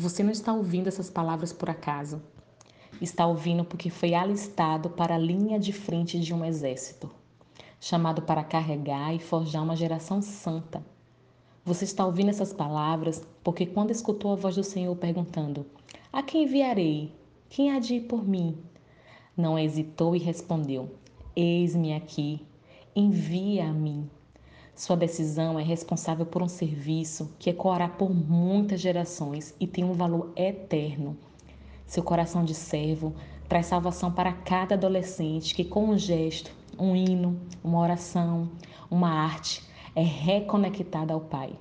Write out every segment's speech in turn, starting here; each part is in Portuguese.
Você não está ouvindo essas palavras por acaso. Está ouvindo porque foi alistado para a linha de frente de um exército, chamado para carregar e forjar uma geração santa. Você está ouvindo essas palavras porque, quando escutou a voz do Senhor perguntando: A quem enviarei? Quem há de ir por mim? Não hesitou e respondeu: Eis-me aqui, envia a mim. Sua decisão é responsável por um serviço que ecoará por muitas gerações e tem um valor eterno. Seu coração de servo traz salvação para cada adolescente que, com um gesto, um hino, uma oração, uma arte, é reconectada ao Pai.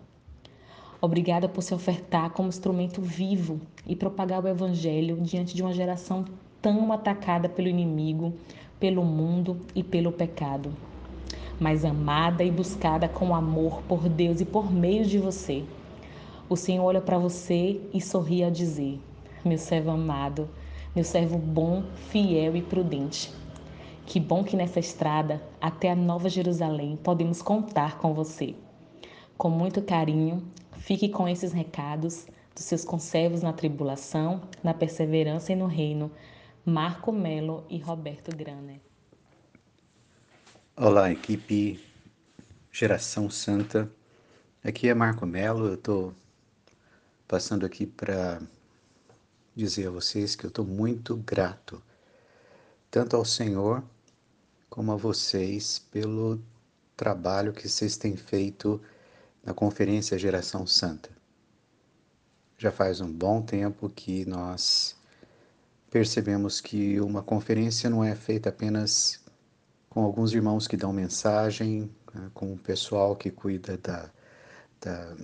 Obrigada por se ofertar como instrumento vivo e propagar o Evangelho diante de uma geração tão atacada pelo inimigo, pelo mundo e pelo pecado mas amada e buscada com amor por Deus e por meio de você. O Senhor olha para você e sorri ao dizer: Meu servo amado, meu servo bom, fiel e prudente. Que bom que nessa estrada até a Nova Jerusalém podemos contar com você. Com muito carinho, fique com esses recados dos seus conservos na tribulação, na perseverança e no reino. Marco Melo e Roberto Graner. Olá, equipe Geração Santa. Aqui é Marco Melo. Eu estou passando aqui para dizer a vocês que eu estou muito grato, tanto ao Senhor como a vocês, pelo trabalho que vocês têm feito na Conferência Geração Santa. Já faz um bom tempo que nós percebemos que uma conferência não é feita apenas com alguns irmãos que dão mensagem, né, com o pessoal que cuida da, da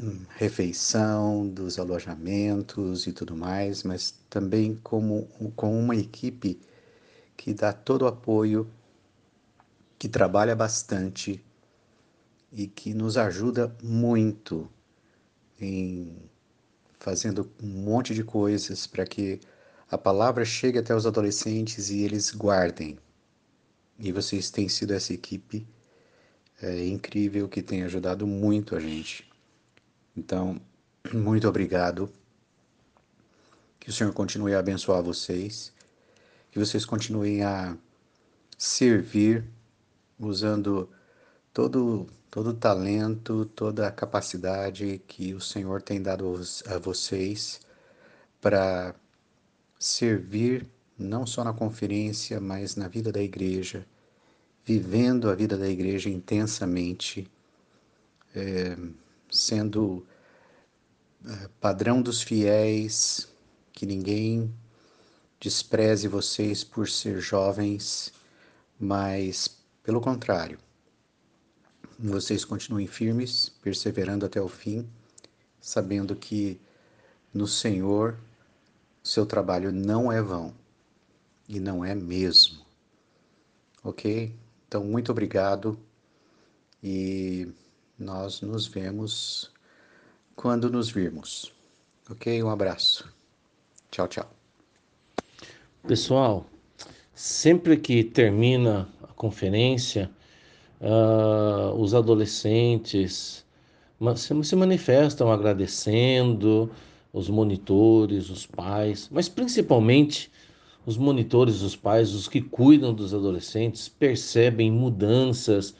hum, refeição, dos alojamentos e tudo mais, mas também como, com uma equipe que dá todo o apoio, que trabalha bastante e que nos ajuda muito em fazendo um monte de coisas para que a palavra chegue até os adolescentes e eles guardem e vocês têm sido essa equipe é, incrível que tem ajudado muito a gente. Então, muito obrigado. Que o Senhor continue a abençoar vocês. Que vocês continuem a servir usando todo todo o talento, toda a capacidade que o Senhor tem dado a vocês para servir não só na conferência, mas na vida da igreja, vivendo a vida da igreja intensamente, é, sendo é, padrão dos fiéis, que ninguém despreze vocês por ser jovens, mas pelo contrário, vocês continuem firmes, perseverando até o fim, sabendo que no Senhor seu trabalho não é vão e não é mesmo. Ok? Então, muito obrigado e nós nos vemos quando nos virmos. Ok? Um abraço. Tchau, tchau. Pessoal, sempre que termina a conferência, uh, os adolescentes se manifestam agradecendo, os monitores, os pais, mas principalmente os monitores, os pais, os que cuidam dos adolescentes, percebem mudanças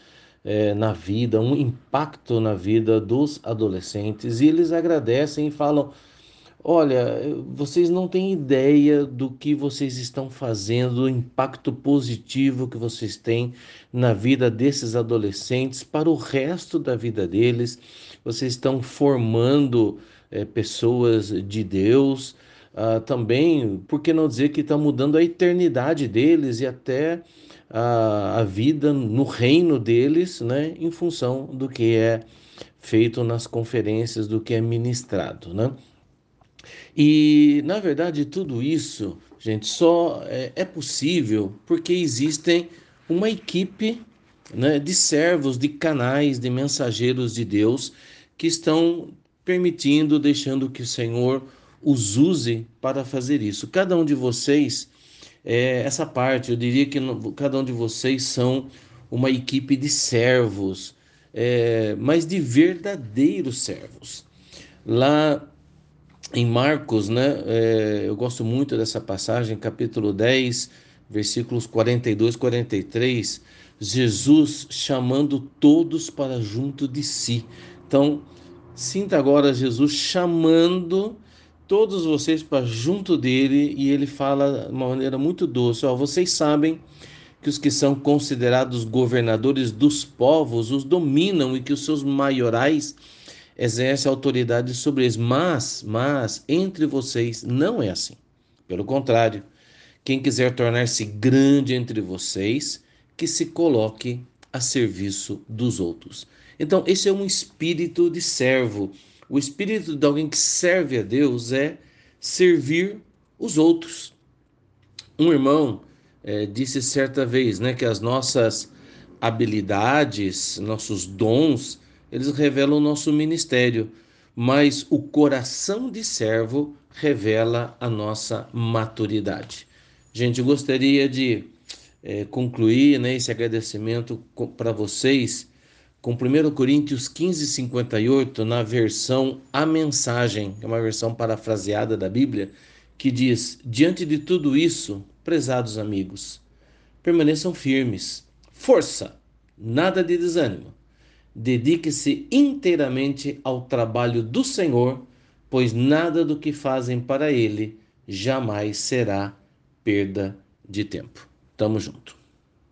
é, na vida, um impacto na vida dos adolescentes e eles agradecem e falam: Olha, vocês não têm ideia do que vocês estão fazendo, do impacto positivo que vocês têm na vida desses adolescentes para o resto da vida deles. Vocês estão formando é, pessoas de Deus, uh, também, por que não dizer que está mudando a eternidade deles e até a, a vida no reino deles, né, em função do que é feito nas conferências, do que é ministrado, né? E, na verdade, tudo isso, gente, só é, é possível porque existem uma equipe né, de servos, de canais, de mensageiros de Deus que estão permitindo, deixando que o Senhor os use para fazer isso. Cada um de vocês, é, essa parte, eu diria que cada um de vocês são uma equipe de servos, é, mas de verdadeiros servos. Lá em Marcos, né? É, eu gosto muito dessa passagem, capítulo 10, versículos 42 e 43. Jesus chamando todos para junto de si. Então, sinta agora Jesus chamando todos vocês para junto dele e ele fala de uma maneira muito doce: Ó, vocês sabem que os que são considerados governadores dos povos os dominam e que os seus maiorais exercem autoridade sobre eles. Mas, mas, entre vocês não é assim. Pelo contrário, quem quiser tornar-se grande entre vocês, que se coloque a serviço dos outros. Então, esse é um espírito de servo. O espírito de alguém que serve a Deus é servir os outros. Um irmão é, disse certa vez né, que as nossas habilidades, nossos dons, eles revelam o nosso ministério, mas o coração de servo revela a nossa maturidade. Gente, eu gostaria de é, concluir né, esse agradecimento para vocês com 1 Coríntios 15, 58, na versão A Mensagem, que é uma versão parafraseada da Bíblia, que diz: Diante de tudo isso, prezados amigos, permaneçam firmes, força, nada de desânimo. Dedique-se inteiramente ao trabalho do Senhor, pois nada do que fazem para Ele jamais será perda de tempo. Tamo junto.